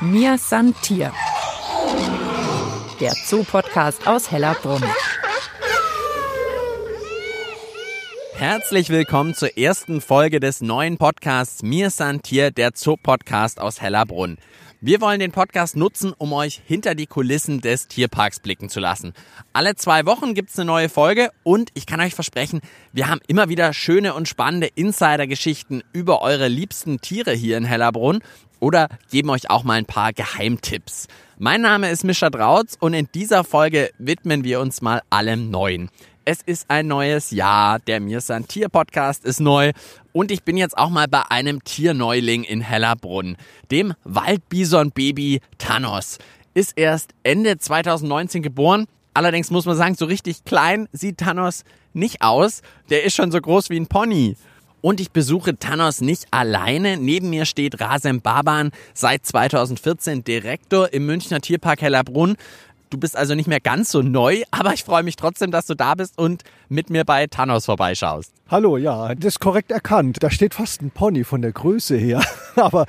Mir san Tier. Der Zoo-Podcast aus Hellerbrunn. Herzlich willkommen zur ersten Folge des neuen Podcasts Mir san Tier, der Zoo-Podcast aus Hellerbrunn. Wir wollen den Podcast nutzen, um euch hinter die Kulissen des Tierparks blicken zu lassen. Alle zwei Wochen gibt's eine neue Folge und ich kann euch versprechen, wir haben immer wieder schöne und spannende Insider-Geschichten über eure liebsten Tiere hier in Hellerbrunn oder geben euch auch mal ein paar Geheimtipps. Mein Name ist Mischa Drautz und in dieser Folge widmen wir uns mal allem Neuen. Es ist ein neues Jahr, der Mir San Tier Podcast ist neu und ich bin jetzt auch mal bei einem Tierneuling in Hellerbrunn, dem Waldbison-Baby Thanos. Ist erst Ende 2019 geboren. Allerdings muss man sagen, so richtig klein sieht Thanos nicht aus. Der ist schon so groß wie ein Pony. Und ich besuche Thanos nicht alleine. Neben mir steht Rasem Baban, seit 2014 Direktor im Münchner Tierpark Hellerbrunn. Du bist also nicht mehr ganz so neu, aber ich freue mich trotzdem, dass du da bist und mit mir bei Thanos vorbeischaust. Hallo, ja, das ist korrekt erkannt. Da steht fast ein Pony von der Größe her. aber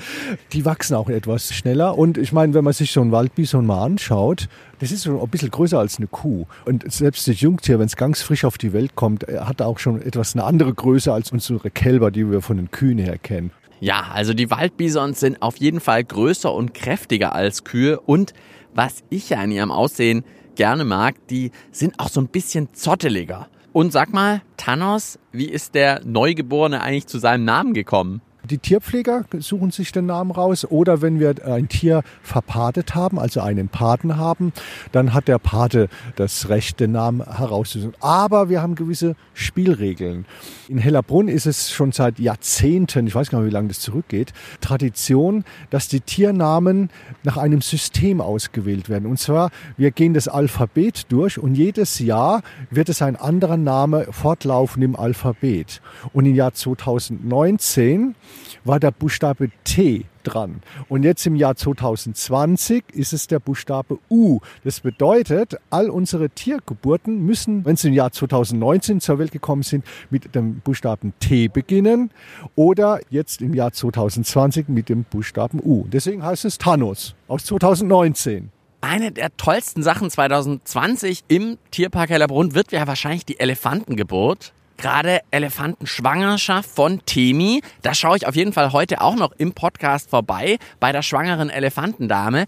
die wachsen auch etwas schneller. Und ich meine, wenn man sich so ein Waldbison mal anschaut, das ist schon ein bisschen größer als eine Kuh. Und selbst das Jungtier, wenn es ganz frisch auf die Welt kommt, hat auch schon etwas eine andere Größe als unsere Kälber, die wir von den Kühen her kennen. Ja, also die Waldbisons sind auf jeden Fall größer und kräftiger als Kühe und was ich ja an ihrem Aussehen gerne mag, die sind auch so ein bisschen zotteliger. Und sag mal, Thanos, wie ist der Neugeborene eigentlich zu seinem Namen gekommen? Die Tierpfleger suchen sich den Namen raus oder wenn wir ein Tier verpatet haben, also einen Paten haben, dann hat der Pate das Recht, den Namen herauszusuchen. Aber wir haben gewisse Spielregeln. In Hellerbrunn ist es schon seit Jahrzehnten, ich weiß gar nicht, wie lange das zurückgeht, Tradition, dass die Tiernamen nach einem System ausgewählt werden. Und zwar, wir gehen das Alphabet durch und jedes Jahr wird es ein anderer Name fortlaufen im Alphabet. Und im Jahr 2019 war der Buchstabe T dran. Und jetzt im Jahr 2020 ist es der Buchstabe U. Das bedeutet, all unsere Tiergeburten müssen, wenn sie im Jahr 2019 zur Welt gekommen sind, mit dem Buchstaben T beginnen oder jetzt im Jahr 2020 mit dem Buchstaben U. Deswegen heißt es Thanos aus 2019. Eine der tollsten Sachen 2020 im Tierpark Hellerbrunn wird ja wahrscheinlich die Elefantengeburt gerade Elefantenschwangerschaft von Temi. Da schaue ich auf jeden Fall heute auch noch im Podcast vorbei bei der schwangeren Elefantendame.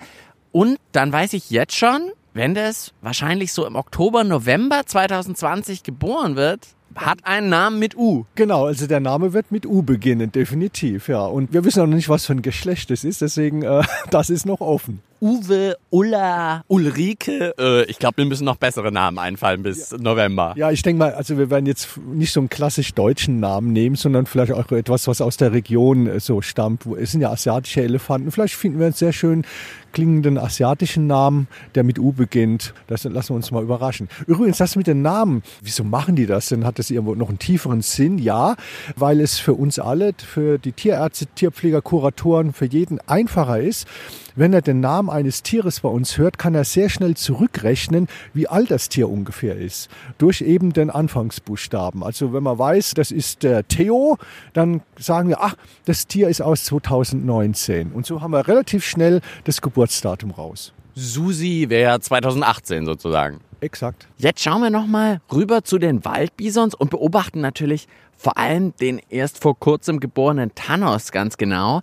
Und dann weiß ich jetzt schon, wenn das wahrscheinlich so im Oktober, November 2020 geboren wird, hat einen Namen mit U. Genau, also der Name wird mit U beginnen, definitiv, ja. Und wir wissen auch noch nicht, was für ein Geschlecht es ist, deswegen, äh, das ist noch offen. Uwe, Ulla, Ulrike. Äh, ich glaube, wir müssen noch bessere Namen einfallen bis ja. November. Ja, ich denke mal, also wir werden jetzt nicht so einen klassisch deutschen Namen nehmen, sondern vielleicht auch etwas, was aus der Region äh, so stammt. Es sind ja asiatische Elefanten. Vielleicht finden wir einen sehr schön klingenden asiatischen Namen, der mit U beginnt. Das lassen wir uns mal überraschen. Übrigens, das mit den Namen, wieso machen die das denn? Hat das irgendwo noch einen tieferen Sinn? Ja, weil es für uns alle, für die Tierärzte, Tierpfleger, Kuratoren, für jeden einfacher ist, wenn er den Namen eines Tieres bei uns hört, kann er sehr schnell zurückrechnen, wie alt das Tier ungefähr ist. Durch eben den Anfangsbuchstaben. Also wenn man weiß, das ist der Theo, dann sagen wir, ach, das Tier ist aus 2019. Und so haben wir relativ schnell das Geburtsdatum raus. Susi wäre 2018 sozusagen. Exakt. Jetzt schauen wir nochmal rüber zu den Waldbisons und beobachten natürlich vor allem den erst vor kurzem geborenen Thanos ganz genau.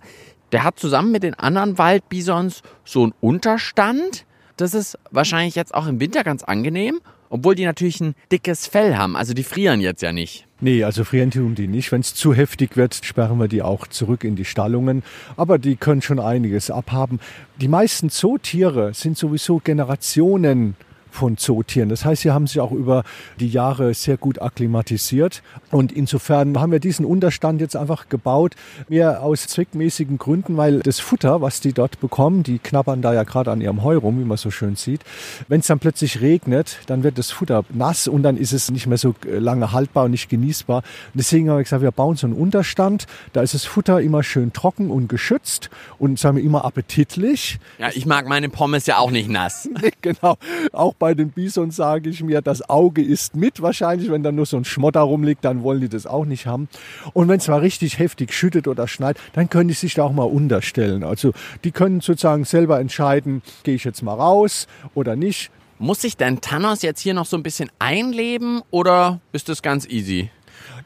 Der hat zusammen mit den anderen Waldbisons so einen Unterstand. Das ist wahrscheinlich jetzt auch im Winter ganz angenehm, obwohl die natürlich ein dickes Fell haben. Also die frieren jetzt ja nicht. Nee, also frieren tun die nicht. Wenn es zu heftig wird, sperren wir die auch zurück in die Stallungen. Aber die können schon einiges abhaben. Die meisten Zootiere sind sowieso Generationen von Zootieren. Das heißt, sie haben sich auch über die Jahre sehr gut akklimatisiert. Und insofern haben wir diesen Unterstand jetzt einfach gebaut, mehr aus zweckmäßigen Gründen, weil das Futter, was die dort bekommen, die knabbern da ja gerade an ihrem Heu rum, wie man so schön sieht. Wenn es dann plötzlich regnet, dann wird das Futter nass und dann ist es nicht mehr so lange haltbar und nicht genießbar. Und deswegen haben wir gesagt, wir bauen so einen Unterstand. Da ist das Futter immer schön trocken und geschützt und sagen wir immer appetitlich. Ja, ich mag meine Pommes ja auch nicht nass. genau. Auch bei den Bisons sage ich mir, das Auge ist mit wahrscheinlich. Wenn da nur so ein Schmotter rumliegt, dann wollen die das auch nicht haben. Und wenn es mal richtig heftig schüttet oder schneit, dann können die sich da auch mal unterstellen. Also die können sozusagen selber entscheiden, gehe ich jetzt mal raus oder nicht. Muss sich denn Thanos jetzt hier noch so ein bisschen einleben oder ist das ganz easy?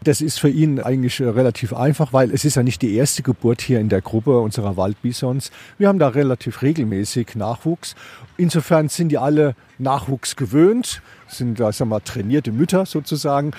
Das ist für ihn eigentlich äh, relativ einfach, weil es ist ja nicht die erste Geburt hier in der Gruppe unserer Waldbisons. Wir haben da relativ regelmäßig Nachwuchs. Insofern sind die alle Nachwuchs gewöhnt, sind da sagen wir, trainierte Mütter sozusagen.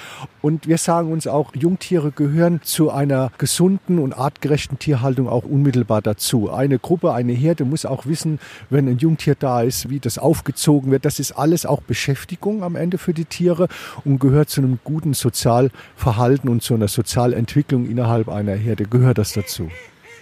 Und wir sagen uns auch, Jungtiere gehören zu einer gesunden und artgerechten Tierhaltung auch unmittelbar dazu. Eine Gruppe, eine Herde muss auch wissen, wenn ein Jungtier da ist, wie das aufgezogen wird. Das ist alles auch Beschäftigung am Ende für die Tiere und gehört zu einem guten Sozialverhalten und zu einer Sozialentwicklung innerhalb einer Herde. Gehört das dazu.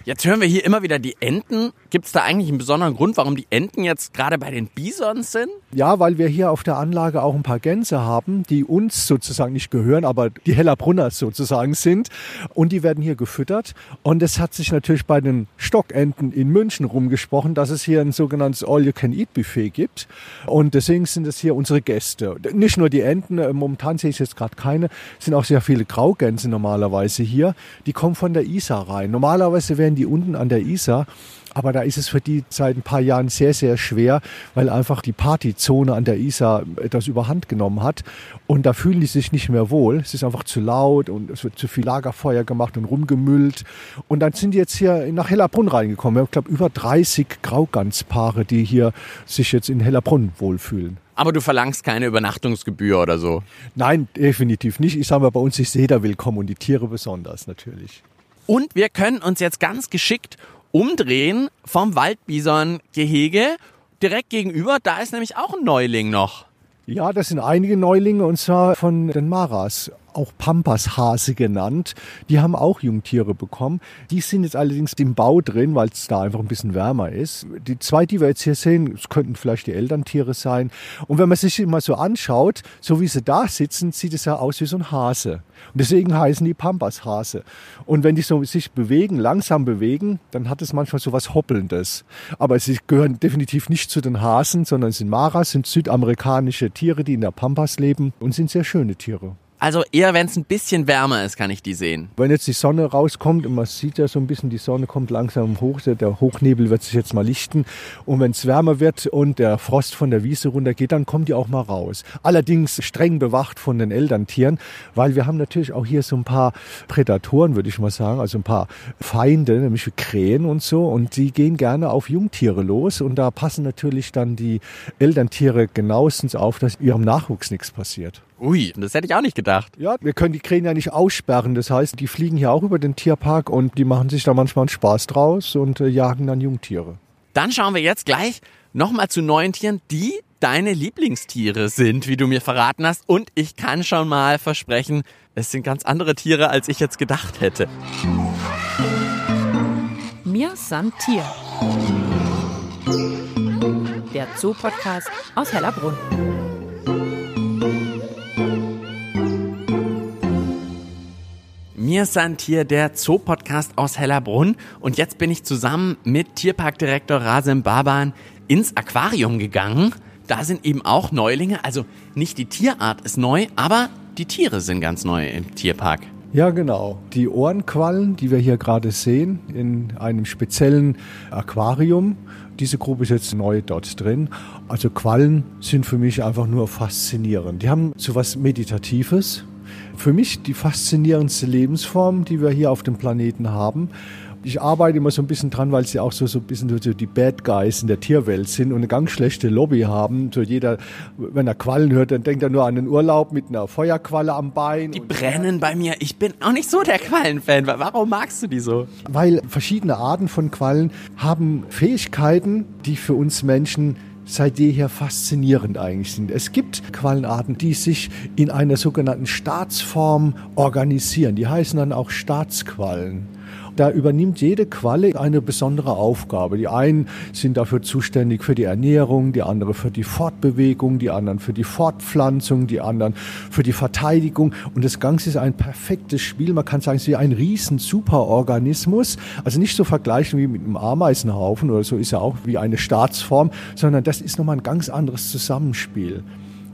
Jetzt hören wir hier immer wieder die Enten. Gibt es da eigentlich einen besonderen Grund, warum die Enten jetzt gerade bei den Bisons sind? Ja, weil wir hier auf der Anlage auch ein paar Gänse haben, die uns sozusagen nicht gehören, aber die Hellerbrunners sozusagen sind. Und die werden hier gefüttert. Und es hat sich natürlich bei den Stockenten in München rumgesprochen, dass es hier ein sogenanntes All-You-Can-Eat-Buffet gibt. Und deswegen sind es hier unsere Gäste. Nicht nur die Enten, äh, momentan sehe ich jetzt gerade keine, sind auch sehr viele Graugänse normalerweise hier. Die kommen von der Isar rein. Normalerweise werden die unten an der Isar. Aber da ist es für die seit ein paar Jahren sehr, sehr schwer, weil einfach die Partyzone an der Isar etwas überhand genommen hat. Und da fühlen die sich nicht mehr wohl. Es ist einfach zu laut und es wird zu viel Lagerfeuer gemacht und rumgemüllt. Und dann sind die jetzt hier nach Hellerbrunn reingekommen. Wir haben, glaube über 30 Grauganspaare, die hier sich jetzt in Hellerbrunn wohlfühlen. Aber du verlangst keine Übernachtungsgebühr oder so? Nein, definitiv nicht. Ich sage mal, bei uns ist jeder willkommen und die Tiere besonders natürlich. Und wir können uns jetzt ganz geschickt umdrehen vom Waldbison-Gehege. Direkt gegenüber, da ist nämlich auch ein Neuling noch. Ja, das sind einige Neulinge und zwar von den Maras auch Pampashase genannt. Die haben auch Jungtiere bekommen. Die sind jetzt allerdings im Bau drin, weil es da einfach ein bisschen wärmer ist. Die zwei, die wir jetzt hier sehen, das könnten vielleicht die Elterntiere sein. Und wenn man sich immer so anschaut, so wie sie da sitzen, sieht es ja aus wie so ein Hase. Und deswegen heißen die Pampashase. Und wenn die so sich bewegen, langsam bewegen, dann hat es manchmal so was Hoppelndes. Aber sie gehören definitiv nicht zu den Hasen, sondern sind Maras, sind südamerikanische Tiere, die in der Pampas leben und sind sehr schöne Tiere. Also eher, wenn es ein bisschen wärmer ist, kann ich die sehen. Wenn jetzt die Sonne rauskommt und man sieht ja so ein bisschen, die Sonne kommt langsam hoch, der Hochnebel wird sich jetzt mal lichten. Und wenn es wärmer wird und der Frost von der Wiese runtergeht, dann kommt die auch mal raus. Allerdings streng bewacht von den Elterntieren, weil wir haben natürlich auch hier so ein paar Prädatoren, würde ich mal sagen, also ein paar Feinde, nämlich Krähen und so. Und die gehen gerne auf Jungtiere los. Und da passen natürlich dann die Elterntiere genauestens auf, dass ihrem Nachwuchs nichts passiert. Ui, das hätte ich auch nicht gedacht. Ja, wir können die Krähen ja nicht aussperren. Das heißt, die fliegen hier auch über den Tierpark und die machen sich da manchmal einen Spaß draus und äh, jagen dann Jungtiere. Dann schauen wir jetzt gleich nochmal zu neuen Tieren, die deine Lieblingstiere sind, wie du mir verraten hast. Und ich kann schon mal versprechen, es sind ganz andere Tiere, als ich jetzt gedacht hätte. Mir san Tier. Der Zoo-Podcast aus Hellerbrunn. Mir sind hier der Zoo-Podcast aus Hellerbrunn und jetzt bin ich zusammen mit Tierparkdirektor Rasim Baban ins Aquarium gegangen. Da sind eben auch Neulinge, also nicht die Tierart ist neu, aber die Tiere sind ganz neu im Tierpark. Ja, genau. Die Ohrenquallen, die wir hier gerade sehen, in einem speziellen Aquarium. Diese Gruppe ist jetzt neu dort drin. Also Quallen sind für mich einfach nur faszinierend. Die haben so was Meditatives, für mich die faszinierendste Lebensform, die wir hier auf dem Planeten haben. Ich arbeite immer so ein bisschen dran, weil sie auch so, so ein bisschen so die Bad Guys in der Tierwelt sind und eine ganz schlechte Lobby haben. So jeder, wenn er Quallen hört, dann denkt er nur an den Urlaub mit einer Feuerqualle am Bein. Die brennen bei mir. Ich bin auch nicht so der Quallenfan. Warum magst du die so? Weil verschiedene Arten von Quallen haben Fähigkeiten, die für uns Menschen seit jeher faszinierend eigentlich sind. Es gibt Quallenarten, die sich in einer sogenannten Staatsform organisieren. Die heißen dann auch Staatsquallen. Da übernimmt jede Qualle eine besondere Aufgabe. Die einen sind dafür zuständig für die Ernährung, die andere für die Fortbewegung, die anderen für die Fortpflanzung, die anderen für die Verteidigung. Und das Ganze ist ein perfektes Spiel. Man kann sagen, es ist wie ein riesen Superorganismus. Also nicht so vergleichen wie mit einem Ameisenhaufen oder so ist ja auch wie eine Staatsform, sondern das ist nochmal ein ganz anderes Zusammenspiel.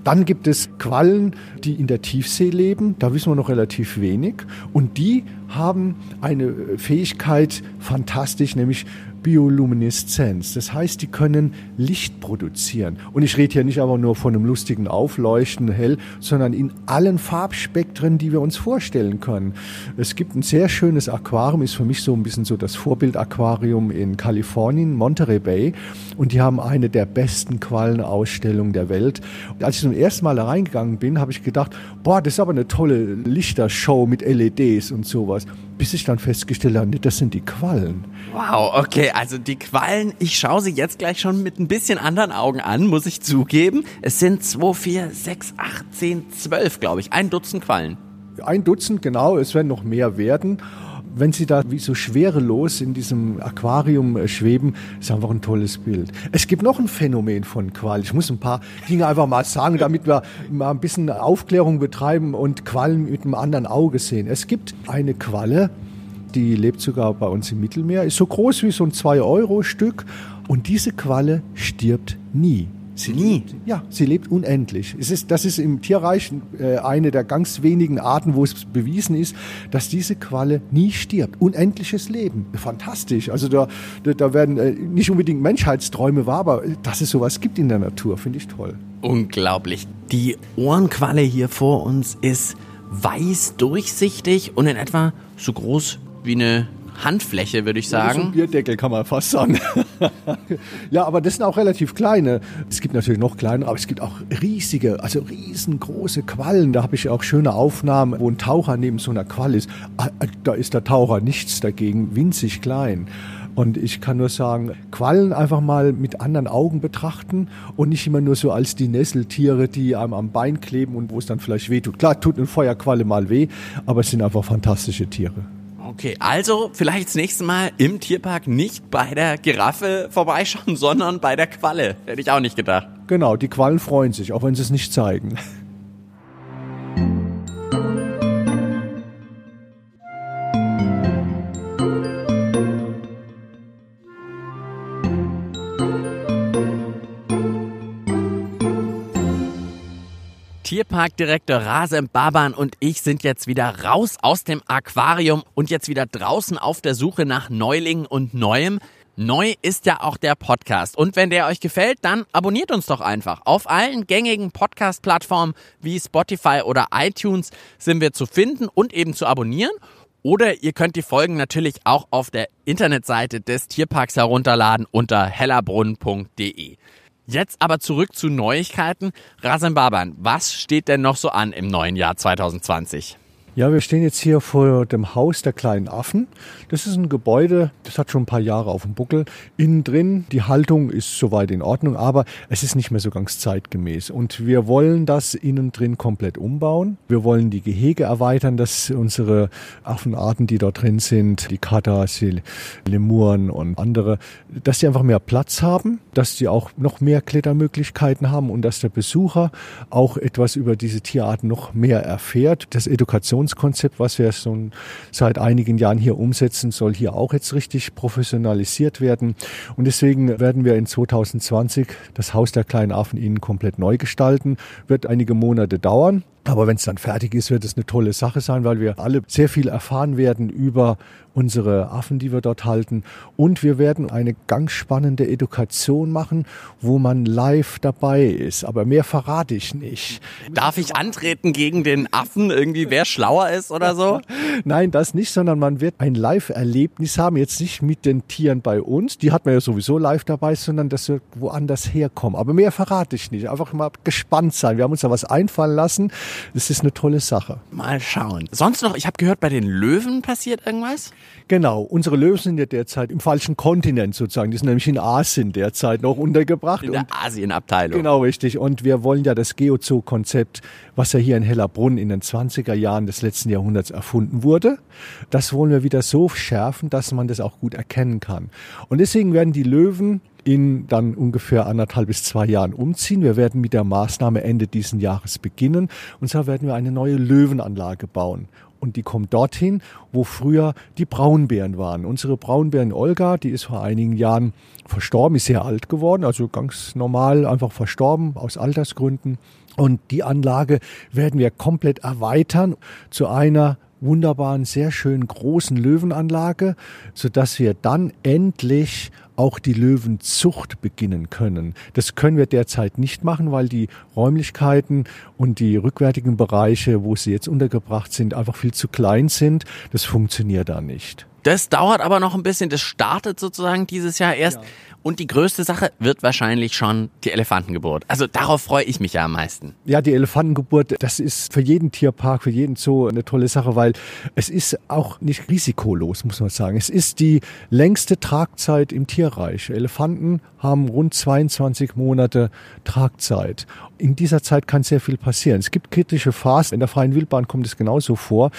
Dann gibt es Quallen, die in der Tiefsee leben. Da wissen wir noch relativ wenig. Und die haben eine Fähigkeit fantastisch, nämlich Biolumineszenz. Das heißt, die können Licht produzieren. Und ich rede hier nicht aber nur von einem lustigen Aufleuchten hell, sondern in allen Farbspektren, die wir uns vorstellen können. Es gibt ein sehr schönes Aquarium, ist für mich so ein bisschen so das Vorbildaquarium in Kalifornien, Monterey Bay. Und die haben eine der besten Quallenausstellungen der Welt. Als ich zum ersten Mal da reingegangen bin, habe ich gedacht, boah, das ist aber eine tolle Lichtershow mit LEDs und sowas. Bis ich dann festgestellt habe, das sind die Quallen. Wow, okay, also die Quallen, ich schaue sie jetzt gleich schon mit ein bisschen anderen Augen an, muss ich zugeben. Es sind 2, 4, 6, 8, 10, 12, glaube ich. Ein Dutzend Quallen. Ein Dutzend, genau, es werden noch mehr werden wenn sie da wie so schwerelos in diesem Aquarium äh, schweben, ist einfach ein tolles Bild. Es gibt noch ein Phänomen von Quallen. Ich muss ein paar Dinge einfach mal sagen, damit wir mal ein bisschen Aufklärung betreiben und Quallen mit einem anderen Auge sehen. Es gibt eine Qualle, die lebt sogar bei uns im Mittelmeer, ist so groß wie so ein 2-Euro-Stück und diese Qualle stirbt nie. Sie Nie? Lebt, ja, sie lebt unendlich. Es ist, das ist im Tierreich äh, eine der ganz wenigen Arten, wo es bewiesen ist, dass diese Qualle nie stirbt. Unendliches Leben. Fantastisch. Also da, da werden äh, nicht unbedingt Menschheitsträume wahr, aber dass es sowas gibt in der Natur, finde ich toll. Unglaublich. Die Ohrenqualle hier vor uns ist weiß durchsichtig und in etwa so groß wie eine Handfläche, würde ich sagen. Ja, ein Bierdeckel kann man fast sagen. ja, aber das sind auch relativ kleine. Es gibt natürlich noch kleinere, aber es gibt auch riesige, also riesengroße Quallen. Da habe ich auch schöne Aufnahmen, wo ein Taucher neben so einer Qualle ist. Ah, ah, da ist der Taucher nichts dagegen, winzig klein. Und ich kann nur sagen, Quallen einfach mal mit anderen Augen betrachten und nicht immer nur so als die Nesseltiere, die einem am Bein kleben und wo es dann vielleicht weh tut. Klar, tut eine Feuerqualle mal weh, aber es sind einfach fantastische Tiere. Okay, also vielleicht das nächste Mal im Tierpark nicht bei der Giraffe vorbeischauen, sondern bei der Qualle. Hätte ich auch nicht gedacht. Genau, die Quallen freuen sich, auch wenn sie es nicht zeigen. Tierparkdirektor Rasem Baban und ich sind jetzt wieder raus aus dem Aquarium und jetzt wieder draußen auf der Suche nach Neulingen und Neuem. Neu ist ja auch der Podcast. Und wenn der euch gefällt, dann abonniert uns doch einfach. Auf allen gängigen Podcast-Plattformen wie Spotify oder iTunes sind wir zu finden und eben zu abonnieren. Oder ihr könnt die Folgen natürlich auch auf der Internetseite des Tierparks herunterladen unter hellerbrunn.de. Jetzt aber zurück zu Neuigkeiten. Rasen Baban, was steht denn noch so an im neuen Jahr 2020? Ja, wir stehen jetzt hier vor dem Haus der kleinen Affen. Das ist ein Gebäude, das hat schon ein paar Jahre auf dem Buckel. Innen drin, die Haltung ist soweit in Ordnung, aber es ist nicht mehr so ganz zeitgemäß. Und wir wollen das innen drin komplett umbauen. Wir wollen die Gehege erweitern, dass unsere Affenarten, die dort drin sind, die Katas, die Lemuren und andere, dass die einfach mehr Platz haben, dass die auch noch mehr Klettermöglichkeiten haben und dass der Besucher auch etwas über diese Tierarten noch mehr erfährt. Das Edukations Produktionskonzept, was wir schon seit einigen Jahren hier umsetzen, soll hier auch jetzt richtig professionalisiert werden. Und deswegen werden wir in 2020 das Haus der kleinen Affen Ihnen komplett neu gestalten. Wird einige Monate dauern. Aber wenn es dann fertig ist, wird es eine tolle Sache sein, weil wir alle sehr viel erfahren werden über unsere Affen, die wir dort halten. Und wir werden eine ganz spannende Education machen, wo man live dabei ist. Aber mehr verrate ich nicht. Darf ich antreten gegen den Affen, irgendwie wer schlauer ist oder so? Nein, das nicht, sondern man wird ein Live-Erlebnis haben. Jetzt nicht mit den Tieren bei uns, die hat man ja sowieso live dabei, sondern dass wir woanders herkommen. Aber mehr verrate ich nicht. Einfach mal gespannt sein. Wir haben uns da was einfallen lassen. Das ist eine tolle Sache. Mal schauen. Sonst noch, ich habe gehört, bei den Löwen passiert irgendwas? Genau, unsere Löwen sind ja derzeit im falschen Kontinent sozusagen. Die sind nämlich in Asien derzeit noch untergebracht. In der Asienabteilung. Genau, richtig. Und wir wollen ja das Geozoo-Konzept, was ja hier in Hellerbrunn in den 20er Jahren des letzten Jahrhunderts erfunden wurde, das wollen wir wieder so schärfen, dass man das auch gut erkennen kann. Und deswegen werden die Löwen in dann ungefähr anderthalb bis zwei Jahren umziehen. Wir werden mit der Maßnahme Ende diesen Jahres beginnen. Und zwar werden wir eine neue Löwenanlage bauen und die kommt dorthin, wo früher die Braunbären waren. Unsere Braunbären Olga, die ist vor einigen Jahren verstorben, ist sehr alt geworden, also ganz normal einfach verstorben aus Altersgründen. Und die Anlage werden wir komplett erweitern zu einer wunderbaren, sehr schön großen Löwenanlage, so dass wir dann endlich auch die Löwenzucht beginnen können. Das können wir derzeit nicht machen, weil die Räumlichkeiten und die rückwärtigen Bereiche, wo sie jetzt untergebracht sind, einfach viel zu klein sind. Das funktioniert da nicht. Das dauert aber noch ein bisschen. Das startet sozusagen dieses Jahr erst. Ja. Und die größte Sache wird wahrscheinlich schon die Elefantengeburt. Also darauf freue ich mich ja am meisten. Ja, die Elefantengeburt, das ist für jeden Tierpark, für jeden Zoo eine tolle Sache, weil es ist auch nicht risikolos, muss man sagen. Es ist die längste Tragzeit im Tierreich. Elefanten haben rund 22 Monate Tragzeit. In dieser Zeit kann sehr viel passieren. Es gibt kritische Phasen. In der freien Wildbahn kommt es genauso vor.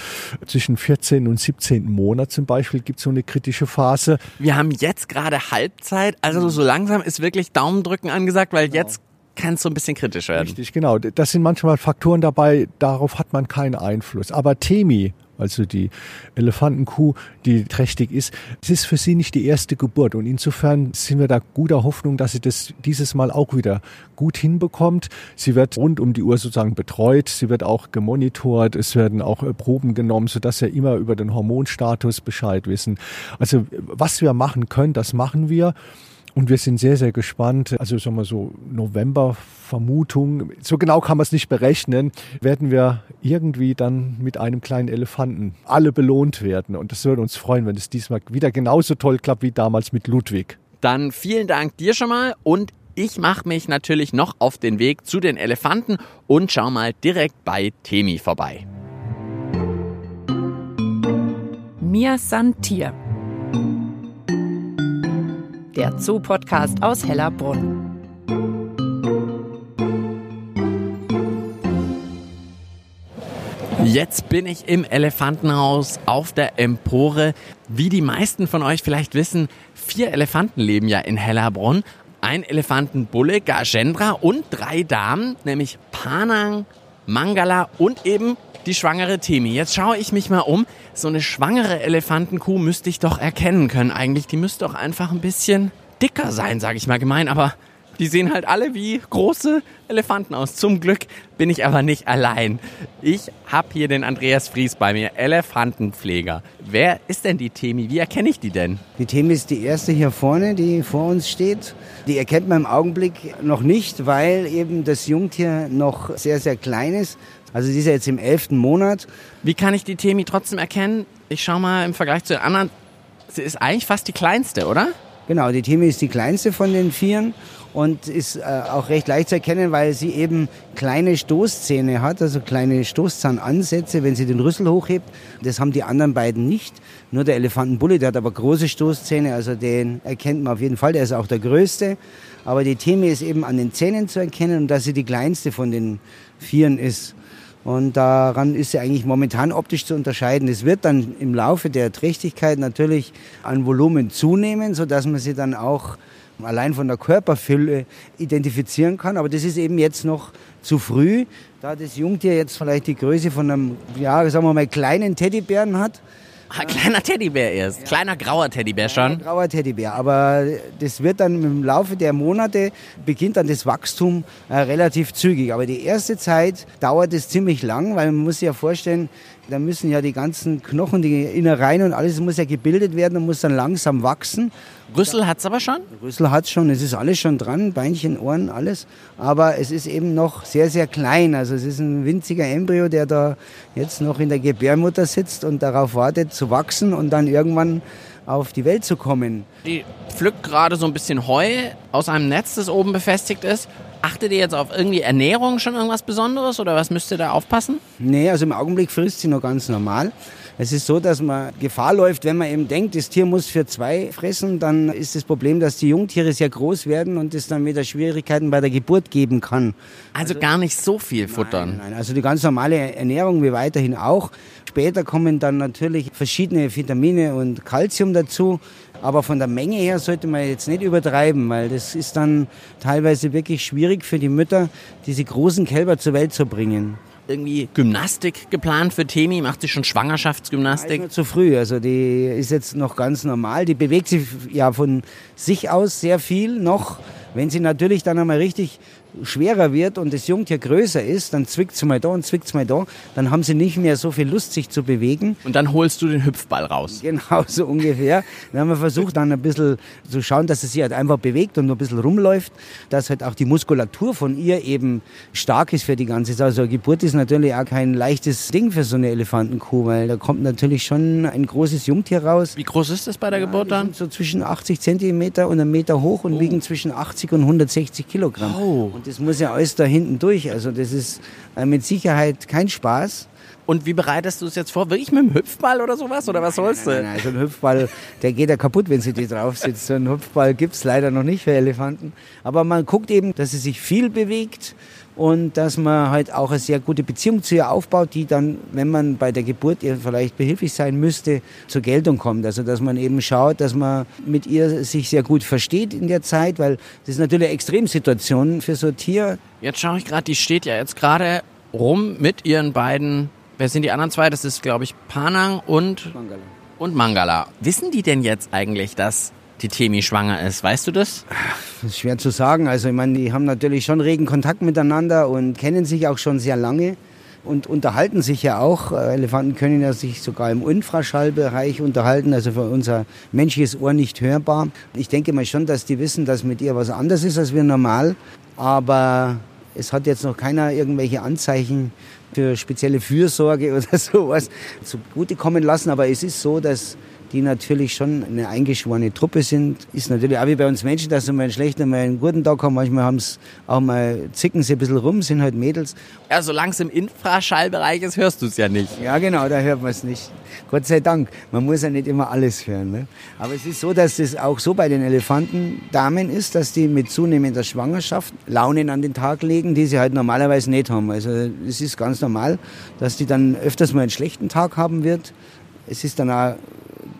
Zwischen 14 und 17 Monat zum Beispiel gibt es so eine kritische Phase. Wir haben jetzt gerade Halbzeit. Also so langsam ist wirklich Daumendrücken angesagt, weil genau. jetzt kann es so ein bisschen kritisch werden. Richtig, genau. Das sind manchmal Faktoren dabei, darauf hat man keinen Einfluss. Aber Temi, also die Elefantenkuh, die trächtig ist. Es ist für sie nicht die erste Geburt und insofern sind wir da guter Hoffnung, dass sie das dieses Mal auch wieder gut hinbekommt. Sie wird rund um die Uhr sozusagen betreut, sie wird auch gemonitort, es werden auch äh, Proben genommen, sodass wir immer über den Hormonstatus Bescheid wissen. Also was wir machen können, das machen wir. Und wir sind sehr, sehr gespannt. Also sagen wir so November-Vermutung. So genau kann man es nicht berechnen. Werden wir irgendwie dann mit einem kleinen Elefanten alle belohnt werden. Und das würde uns freuen, wenn es diesmal wieder genauso toll klappt wie damals mit Ludwig. Dann vielen Dank dir schon mal und ich mache mich natürlich noch auf den Weg zu den Elefanten und schau mal direkt bei Temi vorbei. Mir Santier der Zoo-Podcast aus Hellerbrunn. Jetzt bin ich im Elefantenhaus auf der Empore. Wie die meisten von euch vielleicht wissen, vier Elefanten leben ja in Hellerbrunn. Ein Elefantenbulle, Gajendra und drei Damen, nämlich Panang, Mangala und eben die schwangere Temi. Jetzt schaue ich mich mal um. So eine schwangere Elefantenkuh müsste ich doch erkennen können eigentlich. Die müsste doch einfach ein bisschen dicker sein, sage ich mal gemein. Aber die sehen halt alle wie große Elefanten aus. Zum Glück bin ich aber nicht allein. Ich habe hier den Andreas Fries bei mir, Elefantenpfleger. Wer ist denn die Temi? Wie erkenne ich die denn? Die Temi ist die erste hier vorne, die vor uns steht. Die erkennt man im Augenblick noch nicht, weil eben das Jungtier noch sehr, sehr klein ist. Also sie ist ja jetzt im elften Monat. Wie kann ich die Temi trotzdem erkennen? Ich schaue mal im Vergleich zu den anderen. Sie ist eigentlich fast die kleinste, oder? Genau, die Temi ist die kleinste von den Vieren und ist äh, auch recht leicht zu erkennen, weil sie eben kleine Stoßzähne hat, also kleine Stoßzahnansätze, wenn sie den Rüssel hochhebt. Das haben die anderen beiden nicht. Nur der Elefantenbulle, der hat aber große Stoßzähne, also den erkennt man auf jeden Fall, der ist auch der größte. Aber die Temi ist eben an den Zähnen zu erkennen und dass sie die kleinste von den Vieren ist. Und daran ist sie eigentlich momentan optisch zu unterscheiden. Es wird dann im Laufe der Trächtigkeit natürlich an Volumen zunehmen, sodass man sie dann auch allein von der Körperfülle identifizieren kann. Aber das ist eben jetzt noch zu früh, da das Jungtier jetzt vielleicht die Größe von einem, ja, sagen wir mal, kleinen Teddybären hat. Ah, kleiner Teddybär erst. Ja. Kleiner grauer Teddybär schon. Kleiner grauer Teddybär. Aber das wird dann im Laufe der Monate beginnt dann das Wachstum äh, relativ zügig. Aber die erste Zeit dauert es ziemlich lang, weil man muss sich ja vorstellen, da müssen ja die ganzen Knochen, die Innereien und alles muss ja gebildet werden und muss dann langsam wachsen. Rüssel hat es aber schon? Rüssel hat es schon, es ist alles schon dran, Beinchen, Ohren, alles. Aber es ist eben noch sehr, sehr klein. Also es ist ein winziger Embryo, der da jetzt noch in der Gebärmutter sitzt und darauf wartet zu wachsen und dann irgendwann auf die Welt zu kommen. Die pflückt gerade so ein bisschen Heu aus einem Netz, das oben befestigt ist. Achtet ihr jetzt auf irgendwie Ernährung schon irgendwas Besonderes oder was müsst ihr da aufpassen? Nee, also im Augenblick frisst sie noch ganz normal. Es ist so, dass man Gefahr läuft, wenn man eben denkt, das Tier muss für zwei fressen, dann ist das Problem, dass die Jungtiere sehr groß werden und es dann wieder Schwierigkeiten bei der Geburt geben kann. Also, gar nicht so viel futtern. Nein, nein, also die ganz normale Ernährung wie weiterhin auch. Später kommen dann natürlich verschiedene Vitamine und Kalzium dazu. Aber von der Menge her sollte man jetzt nicht übertreiben, weil das ist dann teilweise wirklich schwierig für die Mütter, diese großen Kälber zur Welt zu bringen irgendwie Gymnastik geplant für Temi? Macht sie schon Schwangerschaftsgymnastik? Ja, zu früh. Also die ist jetzt noch ganz normal. Die bewegt sich ja von sich aus sehr viel noch. Wenn sie natürlich dann einmal richtig schwerer wird und das Jungtier größer ist, dann zwickt es mal da und zwickt es mal da, dann haben sie nicht mehr so viel Lust, sich zu bewegen. Und dann holst du den Hüpfball raus. Genau, so ungefähr. Dann haben wir versucht, dann ein bisschen zu schauen, dass es sich halt einfach bewegt und ein bisschen rumläuft, dass halt auch die Muskulatur von ihr eben stark ist für die ganze Sache. Also eine Geburt ist natürlich auch kein leichtes Ding für so eine Elefantenkuh, weil da kommt natürlich schon ein großes Jungtier raus. Wie groß ist das bei der ja, Geburt dann? So zwischen 80 Zentimeter und einem Meter hoch und oh. wiegen zwischen 80 und 160 Kilogramm. Oh. Und das muss ja alles da hinten durch. Also das ist äh, mit Sicherheit kein Spaß. Und wie bereitest du es jetzt vor? Wirklich mit einem Hüpfball oder sowas? Oder was sollst du? Nein, nein, nein, so ein Hüpfball, der geht ja kaputt, wenn sie die drauf sitzt. So einen Hüpfball gibt es leider noch nicht für Elefanten. Aber man guckt eben, dass sie sich viel bewegt und dass man halt auch eine sehr gute Beziehung zu ihr aufbaut, die dann, wenn man bei der Geburt ihr vielleicht behilflich sein müsste, zur Geltung kommt. Also dass man eben schaut, dass man mit ihr sich sehr gut versteht in der Zeit, weil das ist natürlich eine Extremsituation für so ein Tier. Jetzt schaue ich gerade, die steht ja jetzt gerade rum mit ihren beiden, wer sind die anderen zwei? Das ist, glaube ich, Panang und Mangala. und Mangala. Wissen die denn jetzt eigentlich, dass die Temi schwanger ist. Weißt du das? Das ist schwer zu sagen. Also ich meine, die haben natürlich schon regen Kontakt miteinander und kennen sich auch schon sehr lange und unterhalten sich ja auch. Äh, Elefanten können ja sich sogar im Infraschallbereich unterhalten, also für unser menschliches Ohr nicht hörbar. Ich denke mal schon, dass die wissen, dass mit ihr was anderes ist als wir normal. Aber es hat jetzt noch keiner irgendwelche Anzeichen für spezielle Fürsorge oder sowas zugutekommen lassen. Aber es ist so, dass die natürlich schon eine eingeschworene Truppe sind. Ist natürlich auch wie bei uns Menschen, dass wir mal einen schlechten, mal einen guten Tag haben. Manchmal haben es auch mal, zicken sie ein bisschen rum, sind halt Mädels. Ja, solange es im Infraschallbereich ist, hörst du es ja nicht. Ja, genau, da hört man es nicht. Gott sei Dank. Man muss ja nicht immer alles hören. Ne? Aber es ist so, dass es auch so bei den Elefantendamen ist, dass die mit zunehmender Schwangerschaft Launen an den Tag legen, die sie halt normalerweise nicht haben. Also es ist ganz normal, dass die dann öfters mal einen schlechten Tag haben wird. Es ist dann auch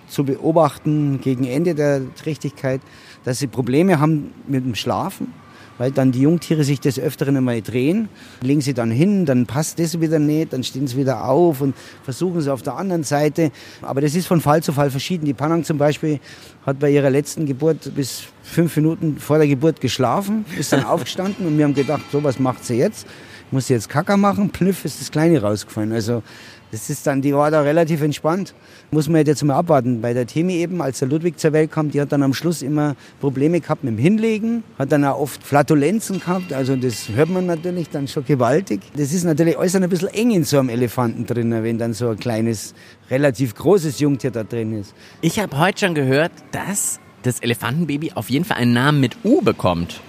zu beobachten gegen Ende der Trächtigkeit, dass sie Probleme haben mit dem Schlafen, weil dann die Jungtiere sich des Öfteren einmal drehen, legen sie dann hin, dann passt das wieder nicht, dann stehen sie wieder auf und versuchen sie auf der anderen Seite. Aber das ist von Fall zu Fall verschieden. Die Panang zum Beispiel hat bei ihrer letzten Geburt bis fünf Minuten vor der Geburt geschlafen, ist dann aufgestanden und wir haben gedacht, so was macht sie jetzt? Muss sie jetzt Kacker machen? Plüff ist das Kleine rausgefallen. Also das ist dann, die war da relativ entspannt. Muss man jetzt mal abwarten. Bei der Temi eben, als der Ludwig zur Welt kam, die hat dann am Schluss immer Probleme gehabt mit dem Hinlegen, hat dann auch oft Flatulenzen gehabt. Also das hört man natürlich dann schon gewaltig. Das ist natürlich alles ein bisschen eng in so einem Elefanten drin, wenn dann so ein kleines, relativ großes Jungtier da drin ist. Ich habe heute schon gehört, dass das Elefantenbaby auf jeden Fall einen Namen mit U bekommt.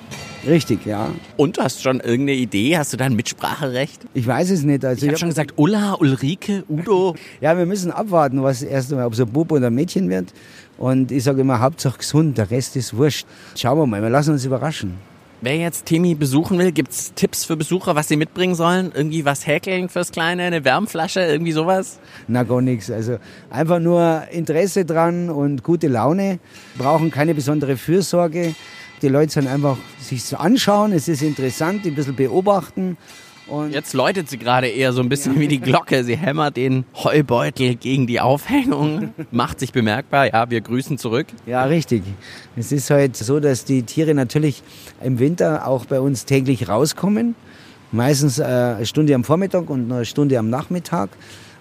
Richtig, ja. Und du hast schon irgendeine Idee? Hast du da ein Mitspracherecht? Ich weiß es nicht. Also ich habe schon gesagt, Ulla, Ulrike, Udo. ja, wir müssen abwarten, was erst einmal, ob es ein Bub oder ein Mädchen wird. Und ich sage immer, Hauptsache gesund, der Rest ist wurscht. Schauen wir mal, wir lassen uns überraschen. Wer jetzt Temi besuchen will, gibt es Tipps für Besucher, was sie mitbringen sollen? Irgendwie was häkeln fürs Kleine, eine Wärmflasche, irgendwie sowas? Na, gar nichts. Also einfach nur Interesse dran und gute Laune. Brauchen keine besondere Fürsorge. Die Leute sollen einfach sich anschauen, es ist interessant, ein bisschen beobachten. Und Jetzt läutet sie gerade eher so ein bisschen ja. wie die Glocke. Sie hämmert den Heubeutel gegen die Aufhängung, macht sich bemerkbar. Ja, wir grüßen zurück. Ja, richtig. Es ist halt so, dass die Tiere natürlich im Winter auch bei uns täglich rauskommen. Meistens äh, eine Stunde am Vormittag und eine Stunde am Nachmittag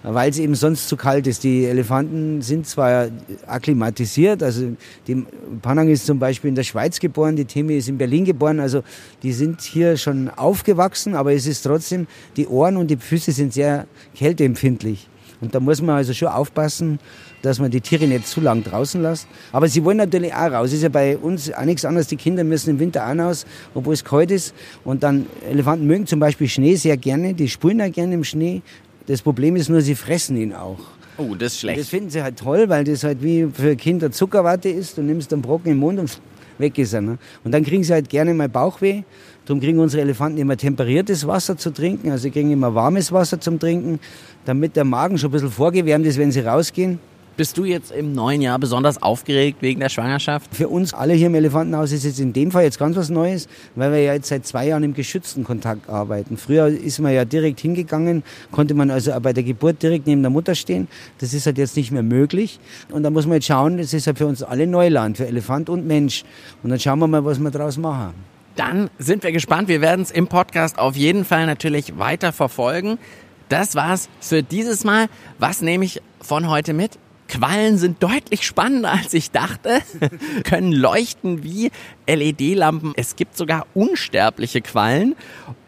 weil es eben sonst zu kalt ist. Die Elefanten sind zwar akklimatisiert, also die Panang ist zum Beispiel in der Schweiz geboren, die Temi ist in Berlin geboren, also die sind hier schon aufgewachsen, aber es ist trotzdem, die Ohren und die Füße sind sehr kälteempfindlich. Und da muss man also schon aufpassen, dass man die Tiere nicht zu lang draußen lässt. Aber sie wollen natürlich auch raus. Ist ja bei uns auch nichts anderes. Die Kinder müssen im Winter auch raus, obwohl es kalt ist. Und dann, Elefanten mögen zum Beispiel Schnee sehr gerne. Die spulen auch gerne im Schnee. Das Problem ist nur, sie fressen ihn auch. Oh, das ist schlecht. Das finden sie halt toll, weil das halt wie für Kinder Zuckerwatte ist. Du nimmst einen Brocken im Mund und weg ist er. Ne? Und dann kriegen sie halt gerne mal Bauchweh. Darum kriegen unsere Elefanten immer temperiertes Wasser zu trinken. Also sie kriegen immer warmes Wasser zum Trinken, damit der Magen schon ein bisschen vorgewärmt ist, wenn sie rausgehen. Bist du jetzt im neuen Jahr besonders aufgeregt wegen der Schwangerschaft? Für uns alle hier im Elefantenhaus ist jetzt in dem Fall jetzt ganz was Neues, weil wir ja jetzt seit zwei Jahren im geschützten Kontakt arbeiten. Früher ist man ja direkt hingegangen, konnte man also bei der Geburt direkt neben der Mutter stehen. Das ist halt jetzt nicht mehr möglich. Und da muss man jetzt schauen, das ist halt für uns alle Neuland, für Elefant und Mensch. Und dann schauen wir mal, was wir daraus machen. Dann sind wir gespannt. Wir werden es im Podcast auf jeden Fall natürlich weiter verfolgen. Das war's für dieses Mal. Was nehme ich von heute mit? Quallen sind deutlich spannender, als ich dachte, können leuchten wie LED-Lampen. Es gibt sogar unsterbliche Quallen.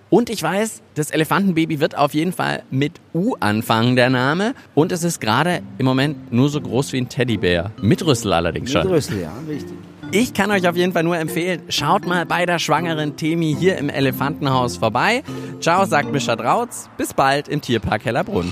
Und ich weiß, das Elefantenbaby wird auf jeden Fall mit U anfangen, der Name. Und es ist gerade im Moment nur so groß wie ein Teddybär. Mit Rüssel allerdings schon. Mit Rüssel, ja, richtig. Ich kann euch auf jeden Fall nur empfehlen, schaut mal bei der schwangeren Temi hier im Elefantenhaus vorbei. Ciao, sagt Mischa Drautz. Bis bald im Tierpark Hellerbrunn.